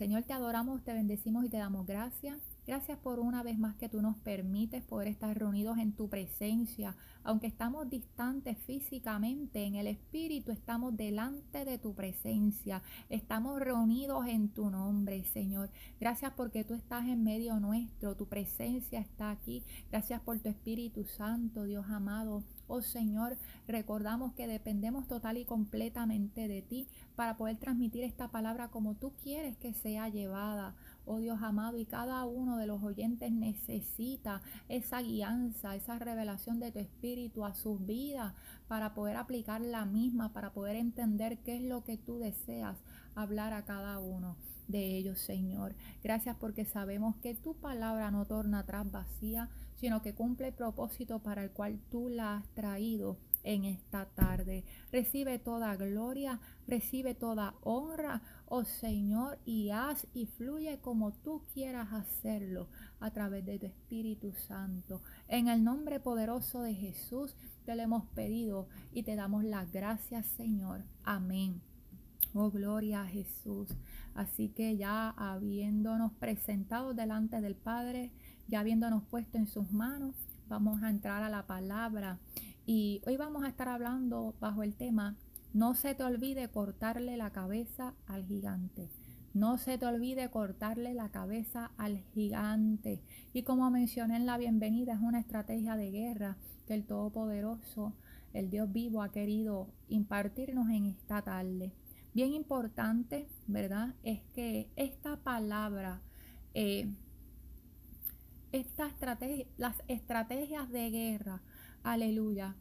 Señor, te adoramos, te bendecimos y te damos gracias. Gracias por una vez más que tú nos permites poder estar reunidos en tu presencia. Aunque estamos distantes físicamente, en el Espíritu estamos delante de tu presencia. Estamos reunidos en tu nombre, Señor. Gracias porque tú estás en medio nuestro. Tu presencia está aquí. Gracias por tu Espíritu Santo, Dios amado. Oh Señor, recordamos que dependemos total y completamente de ti para poder transmitir esta palabra como tú quieres que sea llevada oh Dios amado, y cada uno de los oyentes necesita esa guianza, esa revelación de tu espíritu a sus vidas para poder aplicar la misma, para poder entender qué es lo que tú deseas hablar a cada uno de ellos, Señor. Gracias porque sabemos que tu palabra no torna atrás vacía, sino que cumple el propósito para el cual tú la has traído en esta tarde. Recibe toda gloria, recibe toda honra, oh Señor, y haz y fluye como tú quieras hacerlo a través de tu Espíritu Santo. En el nombre poderoso de Jesús te lo hemos pedido y te damos las gracias, Señor. Amén. Oh, gloria a Jesús. Así que ya habiéndonos presentado delante del Padre, ya habiéndonos puesto en sus manos, vamos a entrar a la palabra y hoy vamos a estar hablando bajo el tema, no se te olvide cortarle la cabeza al gigante. No se te olvide cortarle la cabeza al gigante. Y como mencioné en la bienvenida, es una estrategia de guerra que el Todopoderoso, el Dios vivo, ha querido impartirnos en esta tarde. Bien importante, ¿verdad? Es que esta palabra, eh, esta estrategia, las estrategias de guerra, aleluya,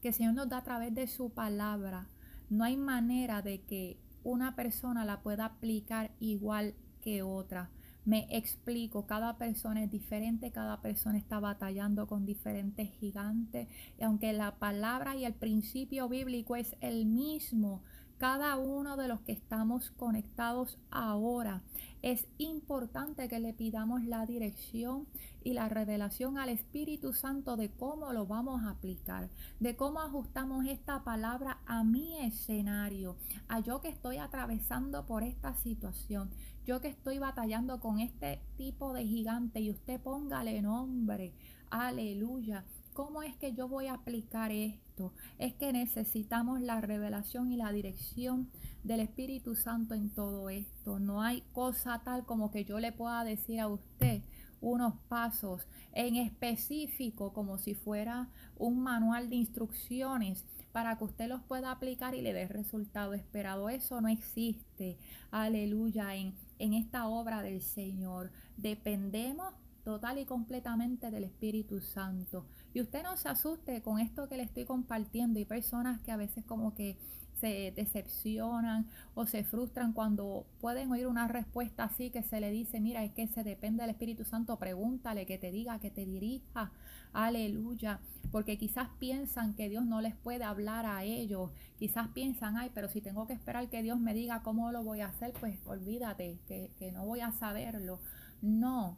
que el Señor nos da a través de su palabra. No hay manera de que una persona la pueda aplicar igual que otra. Me explico, cada persona es diferente, cada persona está batallando con diferentes gigantes. Y aunque la palabra y el principio bíblico es el mismo, cada uno de los que estamos conectados ahora. Es importante que le pidamos la dirección y la revelación al Espíritu Santo de cómo lo vamos a aplicar, de cómo ajustamos esta palabra a mi escenario, a yo que estoy atravesando por esta situación, yo que estoy batallando con este tipo de gigante y usted póngale nombre. Aleluya ¿Cómo es que yo voy a aplicar esto? Es que necesitamos la revelación y la dirección del Espíritu Santo en todo esto. No hay cosa tal como que yo le pueda decir a usted unos pasos en específico como si fuera un manual de instrucciones para que usted los pueda aplicar y le dé resultado esperado. Eso no existe, aleluya, en, en esta obra del Señor. Dependemos total y completamente del Espíritu Santo. Y usted no se asuste con esto que le estoy compartiendo. Hay personas que a veces como que se decepcionan o se frustran cuando pueden oír una respuesta así que se le dice, mira, es que se depende del Espíritu Santo, pregúntale, que te diga, que te dirija, aleluya, porque quizás piensan que Dios no les puede hablar a ellos, quizás piensan, ay, pero si tengo que esperar que Dios me diga cómo lo voy a hacer, pues olvídate, que, que no voy a saberlo. No,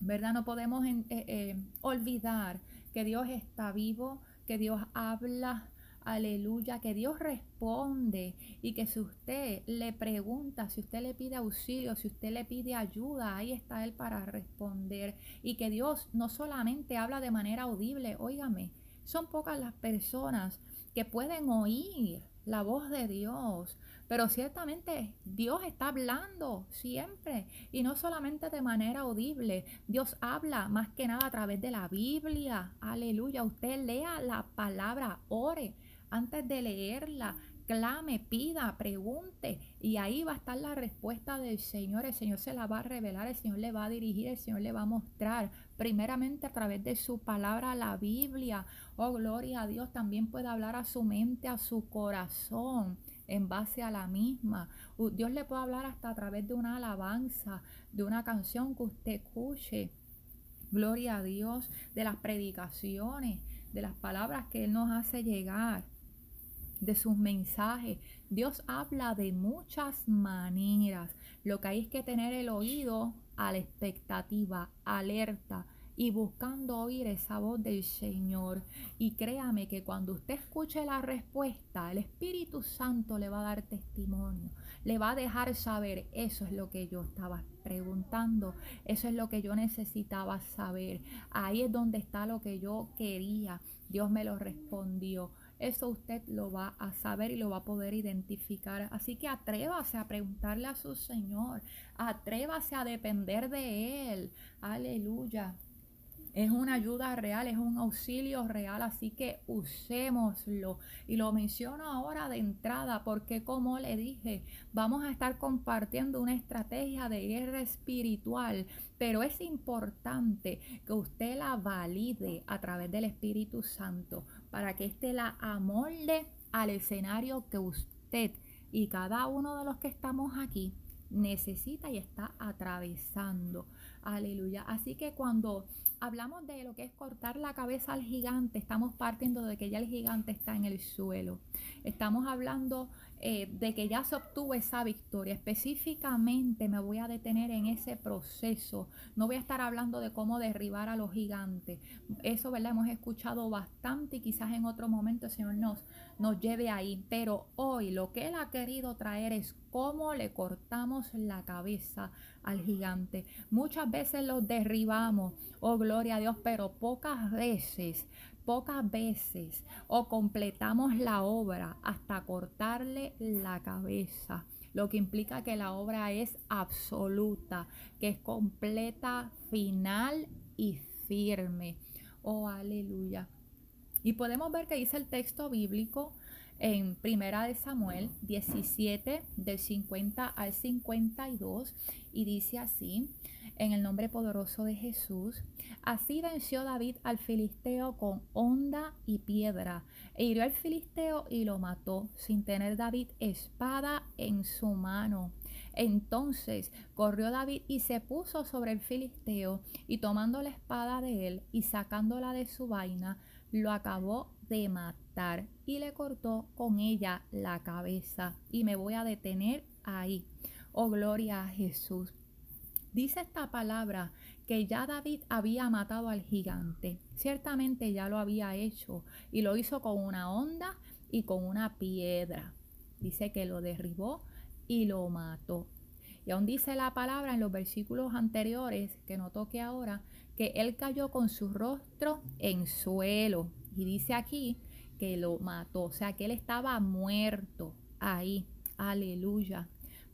¿verdad? No podemos eh, eh, olvidar que Dios está vivo, que Dios habla, aleluya, que Dios responde y que si usted le pregunta, si usted le pide auxilio, si usted le pide ayuda, ahí está Él para responder y que Dios no solamente habla de manera audible, óigame, son pocas las personas que pueden oír la voz de Dios, pero ciertamente Dios está hablando siempre y no solamente de manera audible. Dios habla más que nada a través de la Biblia. Aleluya. Usted lea la palabra, ore antes de leerla. Clame, pida, pregunte y ahí va a estar la respuesta del Señor. El Señor se la va a revelar, el Señor le va a dirigir, el Señor le va a mostrar. Primeramente a través de su palabra, la Biblia. Oh, gloria a Dios, también puede hablar a su mente, a su corazón en base a la misma. Dios le puede hablar hasta a través de una alabanza, de una canción que usted escuche. Gloria a Dios, de las predicaciones, de las palabras que Él nos hace llegar, de sus mensajes. Dios habla de muchas maneras. Lo que hay es que tener el oído a la expectativa, alerta, y buscando oír esa voz del Señor. Y créame que cuando usted escuche la respuesta, el Espíritu Santo le va a dar testimonio, le va a dejar saber, eso es lo que yo estaba preguntando, eso es lo que yo necesitaba saber, ahí es donde está lo que yo quería, Dios me lo respondió. Eso usted lo va a saber y lo va a poder identificar. Así que atrévase a preguntarle a su Señor. Atrévase a depender de Él. Aleluya. Es una ayuda real, es un auxilio real, así que usémoslo. Y lo menciono ahora de entrada porque como le dije, vamos a estar compartiendo una estrategia de guerra espiritual, pero es importante que usted la valide a través del Espíritu Santo para que éste la amolde al escenario que usted y cada uno de los que estamos aquí necesita y está atravesando. Aleluya. Así que cuando hablamos de lo que es cortar la cabeza al gigante, estamos partiendo de que ya el gigante está en el suelo. Estamos hablando eh, de que ya se obtuvo esa victoria. Específicamente me voy a detener en ese proceso. No voy a estar hablando de cómo derribar a los gigantes. Eso, ¿verdad? Hemos escuchado bastante y quizás en otro momento el Señor nos, nos lleve ahí. Pero hoy lo que Él ha querido traer es cómo le cortamos la cabeza al gigante. Muchas veces los derribamos, oh gloria a Dios, pero pocas veces pocas veces o completamos la obra hasta cortarle la cabeza, lo que implica que la obra es absoluta, que es completa, final y firme. Oh, aleluya. Y podemos ver que dice el texto bíblico en Primera de Samuel 17 del 50 al 52 y dice así, en el nombre poderoso de Jesús, Así venció David al filisteo con honda y piedra, e hirió al filisteo y lo mató, sin tener David espada en su mano. Entonces corrió David y se puso sobre el filisteo, y tomando la espada de él y sacándola de su vaina, lo acabó de matar y le cortó con ella la cabeza. Y me voy a detener ahí. Oh, gloria a Jesús. Dice esta palabra que ya David había matado al gigante. Ciertamente ya lo había hecho y lo hizo con una onda y con una piedra. Dice que lo derribó y lo mató. Y aún dice la palabra en los versículos anteriores, que no toque ahora, que él cayó con su rostro en suelo. Y dice aquí que lo mató, o sea que él estaba muerto ahí. Aleluya.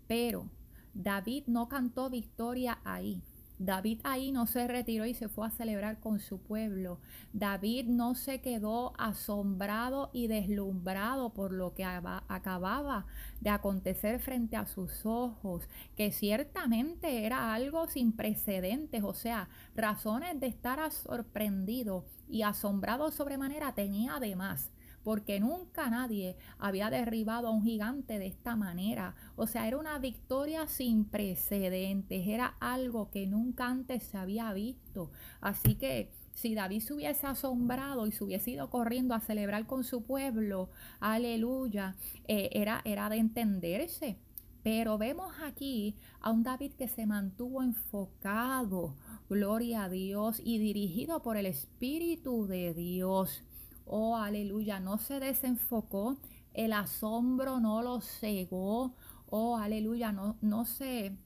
Pero David no cantó victoria ahí. David ahí no se retiró y se fue a celebrar con su pueblo. David no se quedó asombrado y deslumbrado por lo que acababa de acontecer frente a sus ojos, que ciertamente era algo sin precedentes, o sea, razones de estar sorprendido y asombrado sobremanera tenía además porque nunca nadie había derribado a un gigante de esta manera. O sea, era una victoria sin precedentes, era algo que nunca antes se había visto. Así que si David se hubiese asombrado y se hubiese ido corriendo a celebrar con su pueblo, aleluya, eh, era, era de entenderse. Pero vemos aquí a un David que se mantuvo enfocado, gloria a Dios, y dirigido por el Espíritu de Dios. Oh, aleluya, no se desenfocó, el asombro no lo cegó. Oh, aleluya, no, no se,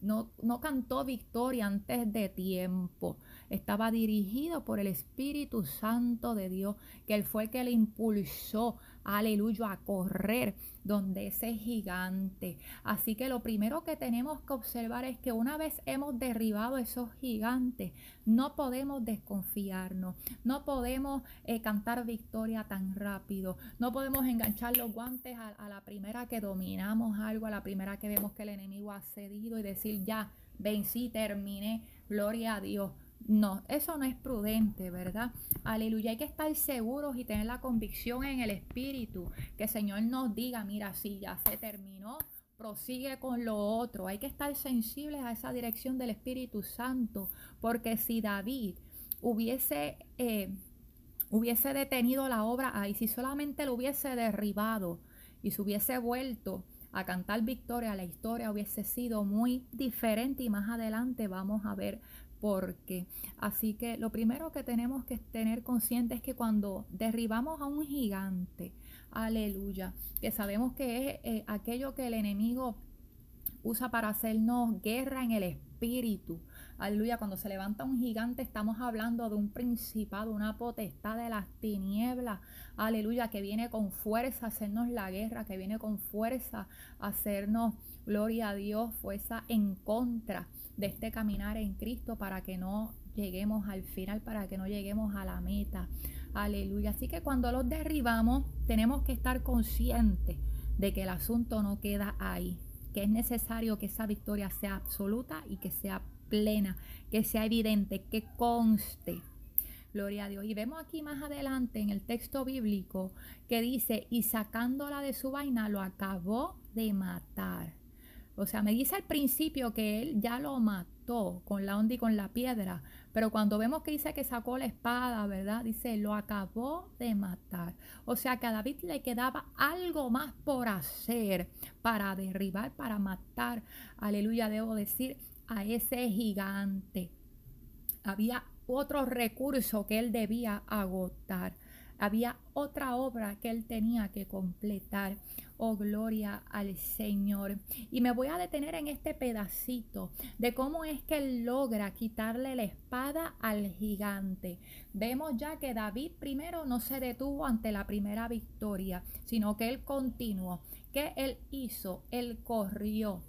no, no cantó victoria antes de tiempo. Estaba dirigido por el Espíritu Santo de Dios, que él fue el que le impulsó, aleluya, a correr donde ese gigante. Así que lo primero que tenemos que observar es que una vez hemos derribado esos gigantes, no podemos desconfiarnos, no podemos eh, cantar victoria tan rápido, no podemos enganchar los guantes a, a la primera que dominamos algo, a la primera que vemos que el enemigo ha cedido y decir ya, vencí, terminé, gloria a Dios. No, eso no es prudente, ¿verdad? Aleluya. Hay que estar seguros y tener la convicción en el Espíritu. Que el Señor nos diga, mira, si ya se terminó, prosigue con lo otro. Hay que estar sensibles a esa dirección del Espíritu Santo. Porque si David hubiese, eh, hubiese detenido la obra ahí, si solamente lo hubiese derribado y se hubiese vuelto a cantar victoria, la historia hubiese sido muy diferente y más adelante vamos a ver por qué. Así que lo primero que tenemos que tener consciente es que cuando derribamos a un gigante, aleluya, que sabemos que es eh, aquello que el enemigo usa para hacernos guerra en el espíritu. Aleluya, cuando se levanta un gigante estamos hablando de un principado, una potestad de las tinieblas. Aleluya, que viene con fuerza a hacernos la guerra, que viene con fuerza a hacernos, gloria a Dios, fuerza en contra de este caminar en Cristo para que no lleguemos al final, para que no lleguemos a la meta. Aleluya. Así que cuando los derribamos tenemos que estar conscientes de que el asunto no queda ahí, que es necesario que esa victoria sea absoluta y que sea plena, que sea evidente, que conste. Gloria a Dios. Y vemos aquí más adelante en el texto bíblico que dice, y sacándola de su vaina lo acabó de matar. O sea, me dice al principio que él ya lo mató con la onda y con la piedra, pero cuando vemos que dice que sacó la espada, ¿verdad? Dice, lo acabó de matar. O sea, que a David le quedaba algo más por hacer para derribar, para matar, aleluya, debo decir, a ese gigante. Había otro recurso que él debía agotar. Había otra obra que él tenía que completar. Oh, gloria al Señor. Y me voy a detener en este pedacito de cómo es que él logra quitarle la espada al gigante. Vemos ya que David primero no se detuvo ante la primera victoria, sino que él continuó. ¿Qué él hizo? Él corrió.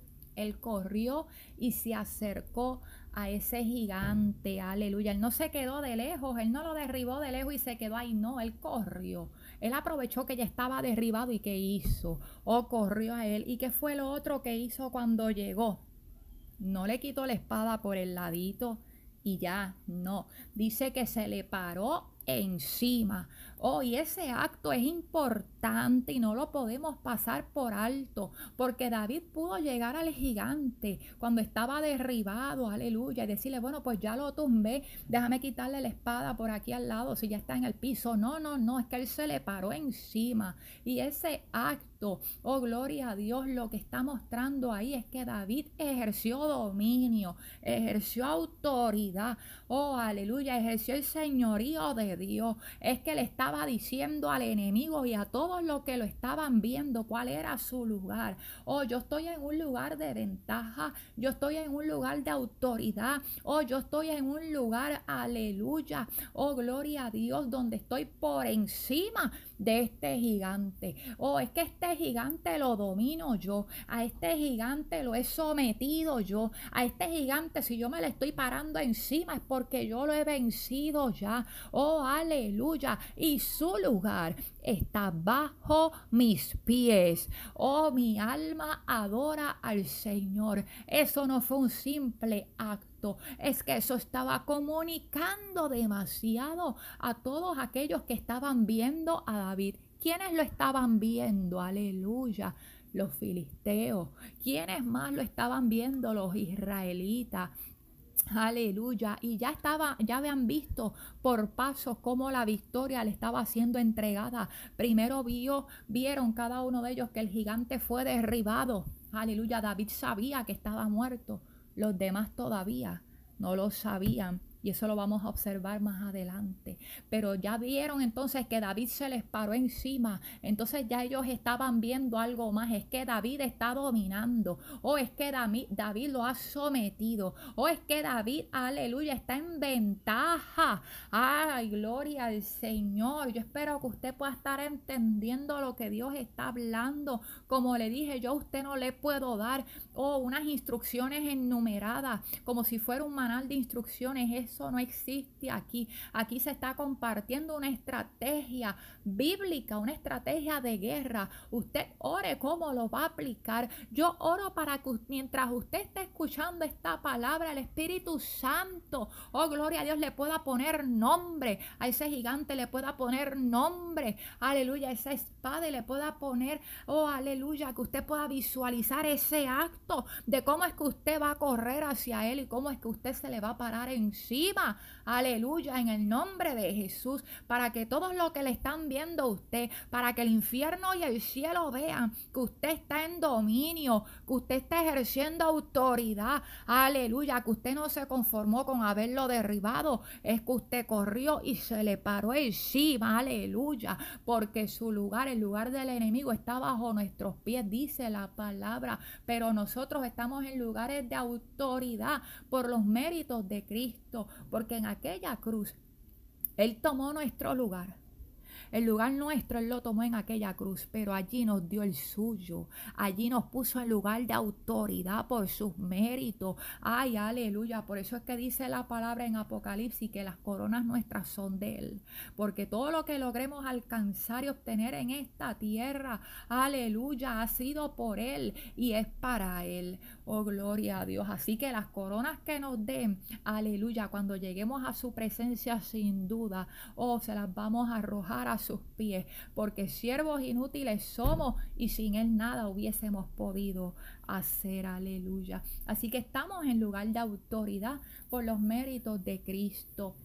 Él corrió y se acercó a ese gigante, aleluya. Él no se quedó de lejos, él no lo derribó de lejos y se quedó ahí, no, él corrió. Él aprovechó que ya estaba derribado y ¿qué hizo? O oh, corrió a él. ¿Y qué fue lo otro que hizo cuando llegó? No le quitó la espada por el ladito y ya, no. Dice que se le paró encima. Oh, y ese acto es importante y no lo podemos pasar por alto, porque David pudo llegar al gigante cuando estaba derribado, aleluya, y decirle, bueno, pues ya lo tumbé, déjame quitarle la espada por aquí al lado, si ya está en el piso. No, no, no, es que él se le paró encima. Y ese acto, oh, gloria a Dios, lo que está mostrando ahí es que David ejerció dominio, ejerció autoridad, oh, aleluya, ejerció el señorío de Dios. Es que le estaba diciendo al enemigo y a todos los que lo estaban viendo cuál era su lugar. Oh, yo estoy en un lugar de ventaja, yo estoy en un lugar de autoridad, oh, yo estoy en un lugar, aleluya, oh, gloria a Dios, donde estoy por encima de este gigante. Oh, es que este gigante lo domino yo. A este gigante lo he sometido yo. A este gigante, si yo me le estoy parando encima, es porque yo lo he vencido ya. Oh, aleluya. Y su lugar está bajo mis pies. Oh, mi alma adora al Señor. Eso no fue un simple acto es que eso estaba comunicando demasiado a todos aquellos que estaban viendo a David. ¿Quiénes lo estaban viendo? Aleluya. Los filisteos. ¿Quiénes más lo estaban viendo? Los israelitas. Aleluya. Y ya estaba, ya habían visto por pasos cómo la victoria le estaba siendo entregada. Primero vio, vieron cada uno de ellos que el gigante fue derribado. Aleluya. David sabía que estaba muerto. Los demás todavía no lo sabían. Y eso lo vamos a observar más adelante. Pero ya vieron entonces que David se les paró encima. Entonces ya ellos estaban viendo algo más. Es que David está dominando. O es que David, lo ha sometido. O es que David, aleluya, está en ventaja. Ay, gloria al Señor. Yo espero que usted pueda estar entendiendo lo que Dios está hablando. Como le dije, yo a usted no le puedo dar oh, unas instrucciones enumeradas. Como si fuera un manual de instrucciones eso no existe aquí. Aquí se está compartiendo una estrategia bíblica, una estrategia de guerra. Usted ore cómo lo va a aplicar. Yo oro para que mientras usted esté escuchando esta palabra, el Espíritu Santo, oh gloria a Dios, le pueda poner nombre a ese gigante, le pueda poner nombre, aleluya, a esa espada y le pueda poner, oh aleluya, que usted pueda visualizar ese acto de cómo es que usted va a correr hacia él y cómo es que usted se le va a parar en sí aleluya, en el nombre de Jesús, para que todos los que le están viendo a usted, para que el infierno y el cielo vean que usted está en dominio, que usted está ejerciendo autoridad, aleluya, que usted no se conformó con haberlo derribado, es que usted corrió y se le paró encima, aleluya, porque su lugar, el lugar del enemigo está bajo nuestros pies, dice la palabra, pero nosotros estamos en lugares de autoridad por los méritos de Cristo, porque en aquella cruz Él tomó nuestro lugar. El lugar nuestro Él lo tomó en aquella cruz, pero allí nos dio el suyo. Allí nos puso en lugar de autoridad por sus méritos. Ay, aleluya. Por eso es que dice la palabra en Apocalipsis que las coronas nuestras son de Él. Porque todo lo que logremos alcanzar y obtener en esta tierra, aleluya, ha sido por Él y es para Él. Oh, gloria a Dios. Así que las coronas que nos den, aleluya, cuando lleguemos a su presencia sin duda, oh, se las vamos a arrojar a sus pies, porque siervos inútiles somos y sin Él nada hubiésemos podido hacer, aleluya. Así que estamos en lugar de autoridad por los méritos de Cristo.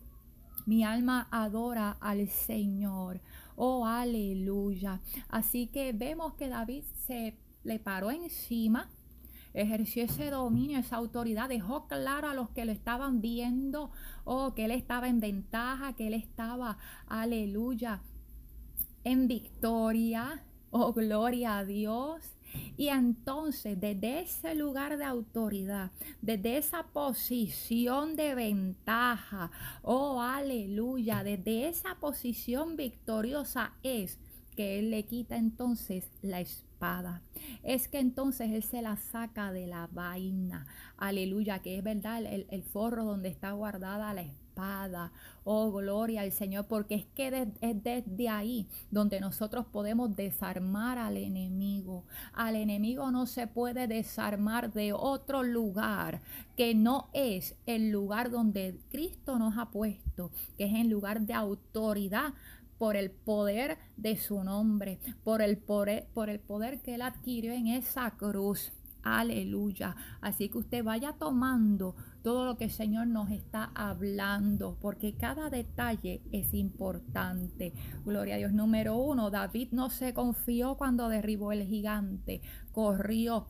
Mi alma adora al Señor. Oh, aleluya. Así que vemos que David se le paró encima ejerció ese dominio, esa autoridad, dejó claro a los que lo estaban viendo, oh, que él estaba en ventaja, que él estaba, aleluya, en victoria, oh, gloria a Dios. Y entonces, desde ese lugar de autoridad, desde esa posición de ventaja, oh aleluya, desde esa posición victoriosa es que Él le quita entonces la espada. Es que entonces Él se la saca de la vaina. Aleluya, que es verdad el, forro donde está guardada la espada. Oh, gloria al Señor, porque es que es desde ahí donde nosotros podemos desarmar al enemigo. Al enemigo no se puede desarmar de otro lugar que no es el lugar donde Cristo nos ha puesto, que es en lugar de autoridad por el poder de su nombre, por el poder, por el poder que él adquirió en esa cruz. Aleluya. Así que usted vaya tomando todo lo que el Señor nos está hablando, porque cada detalle es importante. Gloria a Dios. Número uno, David no se confió cuando derribó el gigante, corrió,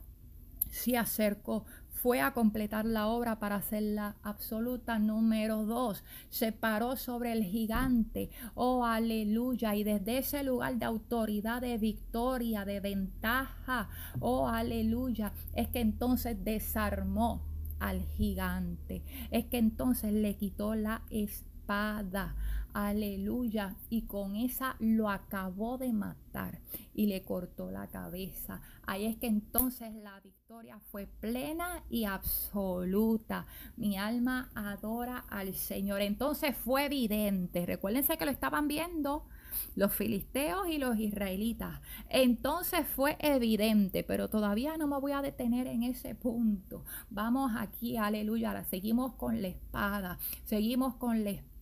se acercó, fue a completar la obra para hacerla absoluta. Número dos, se paró sobre el gigante. Oh, aleluya. Y desde ese lugar de autoridad, de victoria, de ventaja, oh, aleluya, es que entonces desarmó al gigante. Es que entonces le quitó la espada. Aleluya. Y con esa lo acabó de matar y le cortó la cabeza. Ahí es que entonces la victoria fue plena y absoluta. Mi alma adora al Señor. Entonces fue evidente. Recuérdense que lo estaban viendo los filisteos y los israelitas. Entonces fue evidente, pero todavía no me voy a detener en ese punto. Vamos aquí, aleluya, seguimos con la espada, seguimos con la espada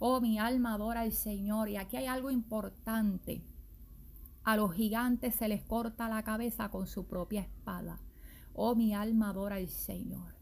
Oh, mi alma adora al Señor. Y aquí hay algo importante. A los gigantes se les corta la cabeza con su propia espada. Oh, mi alma adora al Señor.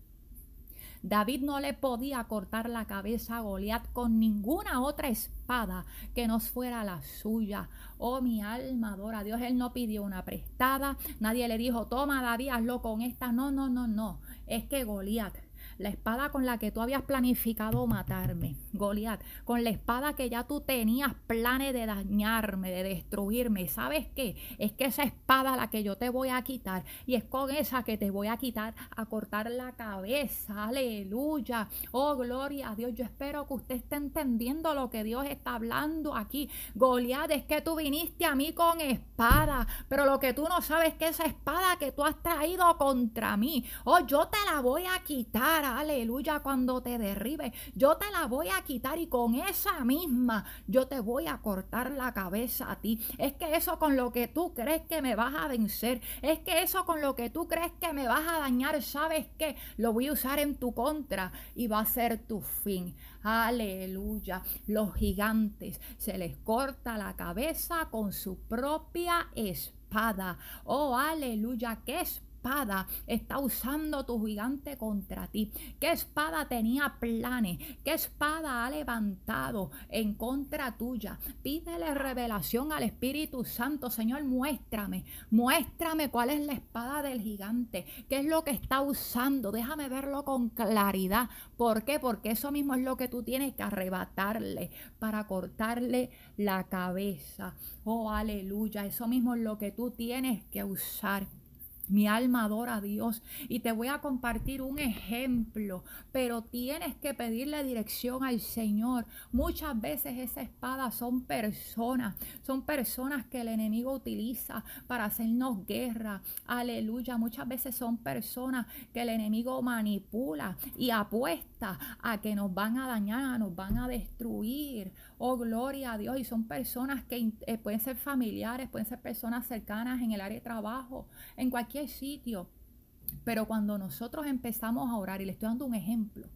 David no le podía cortar la cabeza a Goliat con ninguna otra espada que no fuera la suya. Oh, mi alma adora a Dios. Él no pidió una prestada. Nadie le dijo, toma David, hazlo con esta. No, no, no, no. Es que Goliat la espada con la que tú habías planificado matarme, Goliat, con la espada que ya tú tenías planes de dañarme, de destruirme. ¿Sabes qué? Es que esa espada la que yo te voy a quitar y es con esa que te voy a quitar a cortar la cabeza. Aleluya. Oh, gloria a Dios. Yo espero que usted esté entendiendo lo que Dios está hablando aquí. Goliat, es que tú viniste a mí con espada, pero lo que tú no sabes es que esa espada que tú has traído contra mí, oh, yo te la voy a quitar aleluya, cuando te derribe, yo te la voy a quitar y con esa misma yo te voy a cortar la cabeza a ti. Es que eso con lo que tú crees que me vas a vencer, es que eso con lo que tú crees que me vas a dañar, ¿sabes qué? Lo voy a usar en tu contra y va a ser tu fin. Aleluya. Los gigantes se les corta la cabeza con su propia espada. Oh, aleluya. ¿Qué es espada está usando tu gigante contra ti? ¿Qué espada tenía planes? ¿Qué espada ha levantado en contra tuya? Pídele revelación al Espíritu Santo. Señor, muéstrame, muéstrame cuál es la espada del gigante. ¿Qué es lo que está usando? Déjame verlo con claridad. ¿Por qué? Porque eso mismo es lo que tú tienes que arrebatarle para cortarle la cabeza. Oh, aleluya. Eso mismo es lo que tú tienes que usar. Mi alma adora a Dios y te voy a compartir un ejemplo, pero tienes que pedirle dirección al Señor. Muchas veces esa espada son personas, son personas que el enemigo utiliza para hacernos guerra. Aleluya. Muchas veces son personas que el enemigo manipula y apuesta a que nos van a dañar, nos van a destruir. Oh, gloria a Dios. Y son personas que eh, pueden ser familiares, pueden ser personas cercanas en el área de trabajo, en cualquier sitio. Pero cuando nosotros empezamos a orar, y le estoy dando un ejemplo,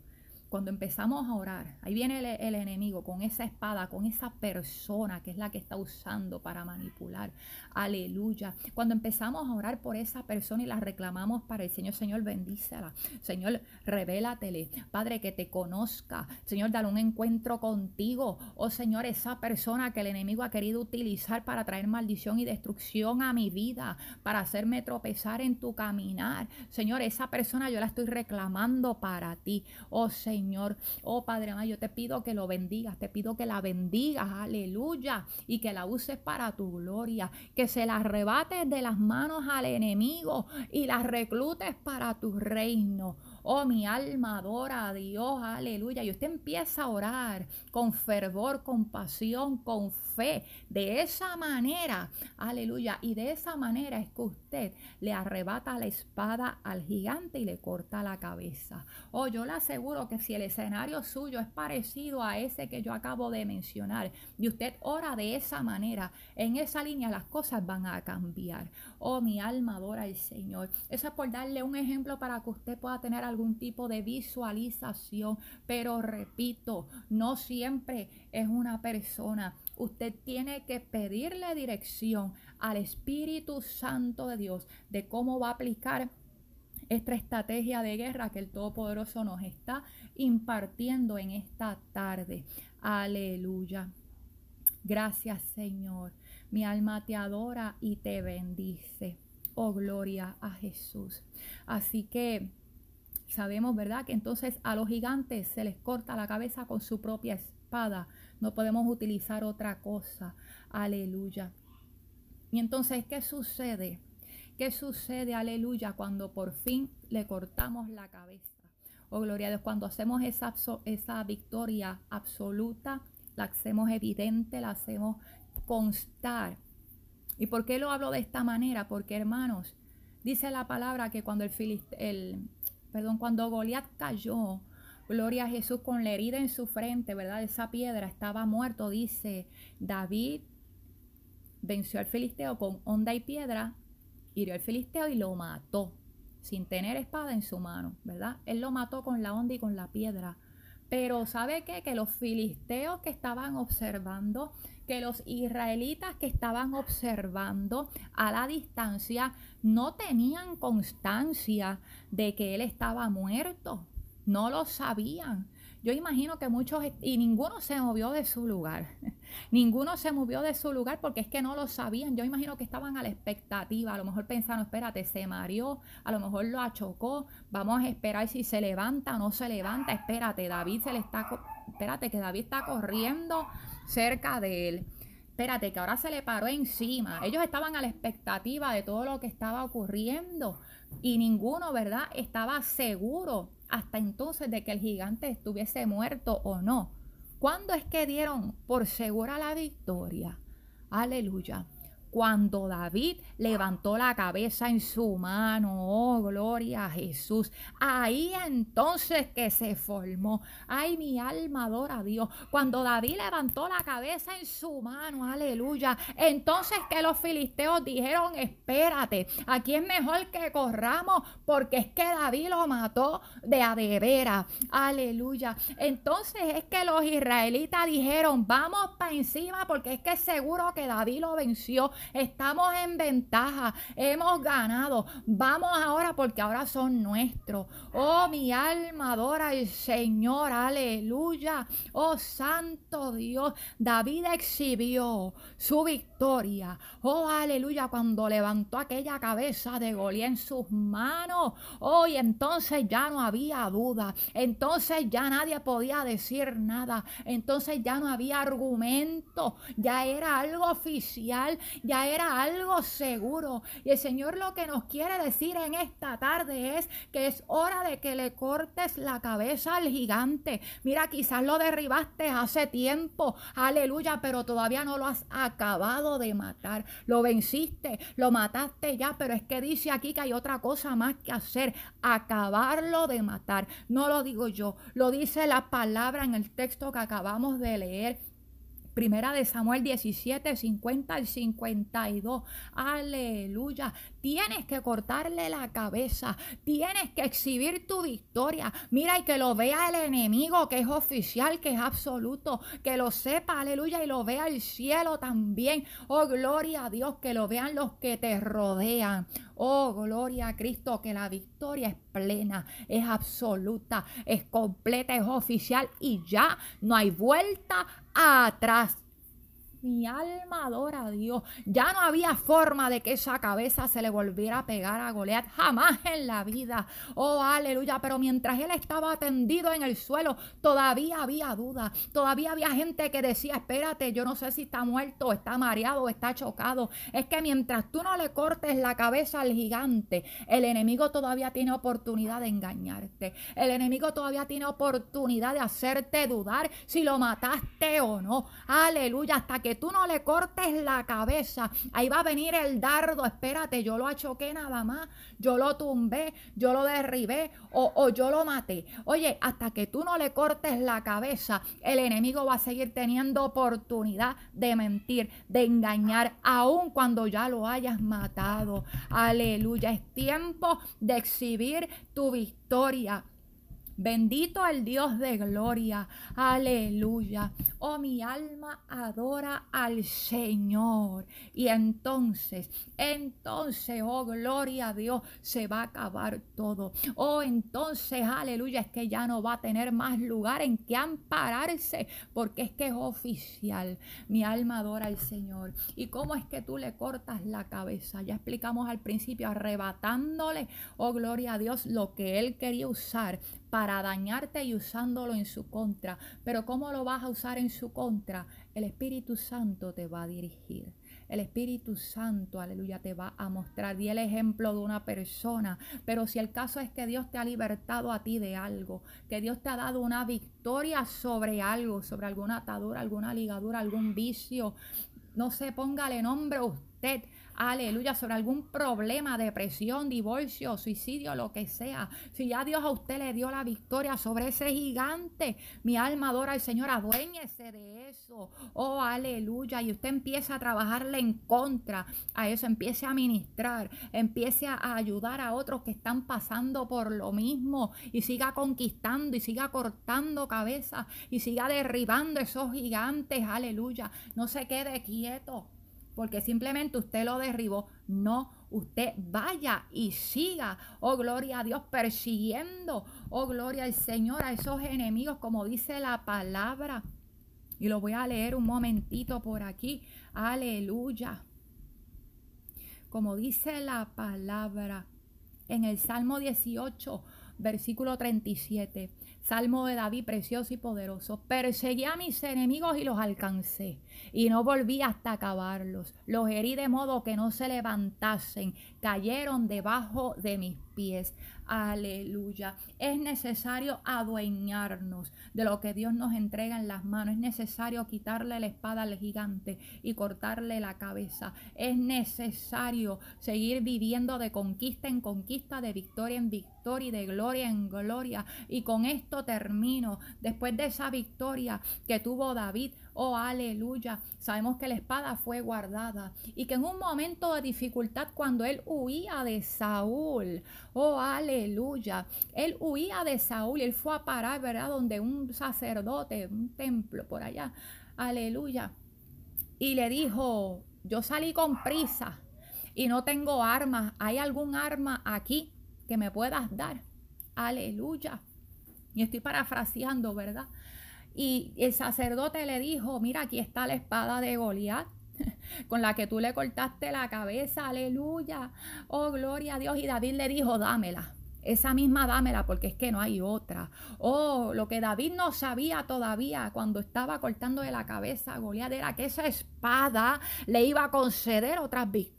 cuando empezamos a orar, ahí viene el, enemigo con esa espada, con esa persona que es la que está usando para manipular. Aleluya. Cuando empezamos a orar por esa persona y la reclamamos para el Señor, Señor, bendícela. Señor, revélatele. Padre, que te conozca. Señor, dale un encuentro contigo. Oh Señor, esa persona que el enemigo ha querido utilizar para traer maldición y destrucción a mi vida, para hacerme tropezar en tu caminar. Señor, esa persona yo la estoy reclamando para ti. Oh Señor. Señor. Oh Padre amado, yo te pido que lo bendigas, te pido que la bendigas, aleluya, y que la uses para tu gloria, que se la arrebates de las manos al enemigo y la reclutes para tu reino. Oh, mi alma adora a Dios, aleluya. Y usted empieza a orar con fervor, con pasión, con fe. De esa manera, aleluya. Y de esa manera es que usted le arrebata la espada al gigante y le corta la cabeza. Oh, yo le aseguro que si el escenario suyo es parecido a ese que yo acabo de mencionar y usted ora de esa manera, en esa línea las cosas van a cambiar. Oh, mi alma adora al Señor. Eso es por darle un ejemplo para que usted pueda tener algún tipo de visualización. Pero repito, no siempre es una persona. Usted tiene que pedirle dirección al Espíritu Santo de Dios de cómo va a aplicar esta estrategia de guerra que el Todopoderoso nos está impartiendo en esta tarde. Aleluya. Gracias Señor. Mi alma te adora y te bendice. Oh, gloria a Jesús. Así que sabemos, ¿verdad? Que entonces a los gigantes se les corta la cabeza con su propia espada. No podemos utilizar otra cosa. Aleluya. Y entonces, ¿qué sucede? ¿Qué sucede, aleluya, cuando por fin le cortamos la cabeza? Oh, gloria a Dios, cuando hacemos esa, esa victoria absoluta, la hacemos evidente, la hacemos constar. ¿Y por qué lo hablo de esta manera? Porque hermanos, dice la palabra que cuando el, el perdón, cuando Goliat cayó, gloria a Jesús con la herida en su frente, ¿verdad? Esa piedra estaba muerto, dice David venció al filisteo con onda y piedra, hirió al filisteo y lo mató sin tener espada en su mano, ¿verdad? Él lo mató con la onda y con la piedra. Pero ¿sabe qué? Que los filisteos que estaban observando que los israelitas que estaban observando a la distancia no tenían constancia de que él estaba muerto. No lo sabían. Yo imagino que muchos, y ninguno se movió de su lugar. ninguno se movió de su lugar porque es que no lo sabían. Yo imagino que estaban a la expectativa. A lo mejor pensaron, espérate, se mareó, a lo mejor lo achocó. Vamos a esperar si se levanta o no se levanta. Espérate, David se le está, espérate, que David está corriendo cerca de él. Espérate, que ahora se le paró encima. Ellos estaban a la expectativa de todo lo que estaba ocurriendo y ninguno, ¿verdad? Estaba seguro hasta entonces de que el gigante estuviese muerto o no. ¿Cuándo es que dieron por segura la victoria? Aleluya cuando David levantó la cabeza en su mano, oh gloria a Jesús, ahí entonces que se formó, ay mi alma adora a Dios, cuando David levantó la cabeza en su mano, aleluya, entonces que los filisteos dijeron, espérate, aquí es mejor que corramos porque es que David lo mató de a de veras, aleluya, entonces es que los israelitas dijeron, vamos para encima porque es que seguro que David lo venció, estamos en ventaja, hemos ganado. Vamos ahora porque ahora son nuestros. Oh, mi alma adora al Señor, aleluya. Oh, santo Dios, David exhibió su victoria. Oh, aleluya, cuando levantó aquella cabeza de Goliat en sus manos. Oh, entonces ya no había duda. Entonces ya nadie podía decir nada. Entonces ya no había argumento. Ya era algo oficial. Ya era algo seguro. Y el Señor lo que nos quiere decir en esta tarde es que es hora de que le cortes la cabeza al gigante. Mira, quizás lo derribaste hace tiempo. Aleluya, pero todavía no lo has acabado de matar. Lo venciste, lo mataste ya, pero es que dice aquí que hay otra cosa más que hacer. Acabarlo de matar. No lo digo yo, lo dice la palabra en el texto que acabamos de leer Primera de Samuel 17, 50 al 52. Aleluya. Tienes que cortarle la cabeza. Tienes que exhibir tu victoria. Mira y que lo vea el enemigo, que es oficial, que es absoluto. Que lo sepa, aleluya, y lo vea el cielo también. Oh, gloria a Dios, que lo vean los que te rodean. Oh, gloria a Cristo, que la victoria es plena, es absoluta, es completa, es oficial y ya no hay vuelta atrás. Mi alma adora a Dios. Ya no había forma de que esa cabeza se le volviera a pegar a Goliat. Jamás en la vida. Oh, aleluya. Pero mientras él estaba tendido en el suelo, todavía había duda. Todavía había gente que decía, espérate, yo no sé si está muerto, está mareado, está chocado. Es que mientras tú no le cortes la cabeza al gigante, el enemigo todavía tiene oportunidad de engañarte. El enemigo todavía tiene oportunidad de hacerte dudar si lo mataste o no. Aleluya. Hasta que tú no le cortes la cabeza, ahí va a venir el dardo, espérate, yo lo achoqué nada más, yo lo tumbé, yo lo derribé o, o yo lo maté. Oye, hasta que tú no le cortes la cabeza, el enemigo va a seguir teniendo oportunidad de mentir, de engañar, aun cuando ya lo hayas matado. Aleluya, es tiempo de exhibir tu victoria. Bendito el Dios de gloria. Aleluya. Oh, mi alma adora al Señor. Y entonces, entonces, oh, gloria a Dios, se va a acabar todo. Oh, entonces, aleluya, es que ya no va a tener más lugar en que ampararse, porque es que es oficial. Mi alma adora al Señor. ¿Y cómo es que tú le cortas la cabeza? Ya explicamos al principio, arrebatándole, oh, gloria a Dios, lo que él quería usar para dañarte y usándolo en su contra. Pero ¿cómo lo vas a usar en su contra? El Espíritu Santo te va a dirigir. El Espíritu Santo, aleluya, te va a mostrar. Di el ejemplo de una persona. Pero si el caso es que Dios te ha libertado a ti de algo, que Dios te ha dado una victoria sobre algo, sobre alguna atadura, alguna ligadura, algún vicio, no sé, póngale nombre a usted aleluya, sobre algún problema, depresión, divorcio, suicidio, lo que sea. Si ya Dios a usted le dio la victoria sobre ese gigante, mi alma adora al Señor, aduéñese de eso. Oh, aleluya. Y usted empieza a trabajarle en contra a eso, empiece a ministrar, empiece a ayudar a otros que están pasando por lo mismo y siga conquistando y siga cortando cabezas y siga derribando esos gigantes, aleluya. No se quede quieto porque simplemente usted lo derribó. No, usted vaya y siga, oh gloria a Dios, persiguiendo, oh gloria al Señor, a esos enemigos, como dice la palabra. Y lo voy a leer un momentito por aquí. Aleluya. Como dice la palabra en el Salmo 18, versículo 37. Salmo de David, precioso y poderoso. Perseguí a mis enemigos y los alcancé, y no volví hasta acabarlos. Los herí de modo que no se levantasen, cayeron debajo de mis pies. Aleluya. Es necesario adueñarnos de lo que Dios nos entrega en las manos. Es necesario quitarle la espada al gigante y cortarle la cabeza. Es necesario seguir viviendo de conquista en conquista, de victoria en victoria y de gloria en gloria. Y con esto termino. Después de esa victoria que tuvo David, Oh, aleluya. Sabemos que la espada fue guardada y que en un momento de dificultad cuando él huía de Saúl, oh, aleluya, él huía de Saúl y él fue a parar, ¿verdad? Donde un sacerdote, un templo por allá, aleluya. Y le dijo, yo salí con prisa y no tengo armas. ¿Hay algún arma aquí que me puedas dar? Aleluya. Y estoy parafraseando, ¿verdad? Y el sacerdote le dijo, mira, aquí está la espada de Goliat con la que tú le cortaste la cabeza, aleluya, oh gloria a Dios. Y David le dijo, dámela. Esa misma dámela porque es que no hay otra. Oh, lo que David no sabía todavía cuando estaba cortando de la cabeza a Goliat era que esa espada le iba a conceder otras victorias.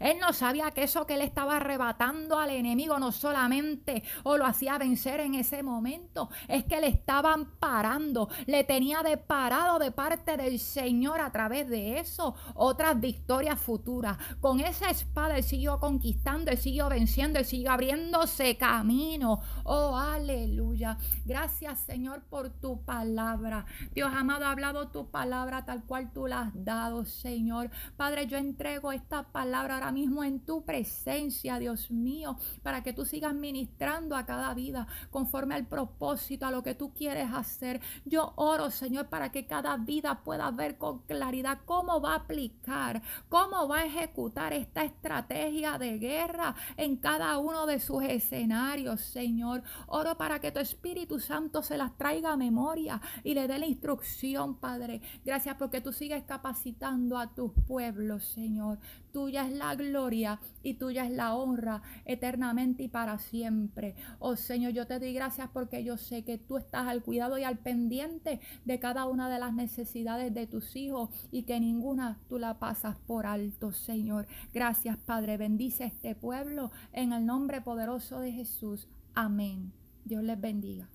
Él no sabía que eso que le estaba arrebatando al enemigo no solamente o lo hacía vencer en ese momento, es que le estaban parando, le tenía de parado de parte del Señor a través de eso otras victorias futuras. Con esa espada él siguió conquistando, él siguió venciendo, él siguió abriéndose camino. Oh, aleluya. Gracias, Señor, por tu palabra. Dios amado, ha hablado tu palabra tal cual tú la has dado, Señor. Padre, yo entrego esta palabra ahora mismo en tu presencia, Dios mío, para que tú sigas ministrando a cada vida conforme al propósito, a lo que tú quieres hacer. Yo oro, Señor, para que cada vida pueda ver con claridad cómo va a aplicar, cómo va a ejecutar esta estrategia de guerra en cada uno de sus escenarios Señor. Oro para que tu Espíritu Santo se las traiga a memoria y le dé la instrucción, Padre. Gracias porque tú sigues capacitando a tus pueblos, Señor. Tuya es la gloria y tuya es la honra eternamente y para siempre. Oh Señor, yo te doy gracias porque yo sé que tú estás al cuidado y al pendiente de cada una de las necesidades de tus hijos y que ninguna tú la pasas por alto, Señor. Gracias, Padre. Bendice este pueblo en el nombre poderoso de Jesús. Amén. Dios les bendiga.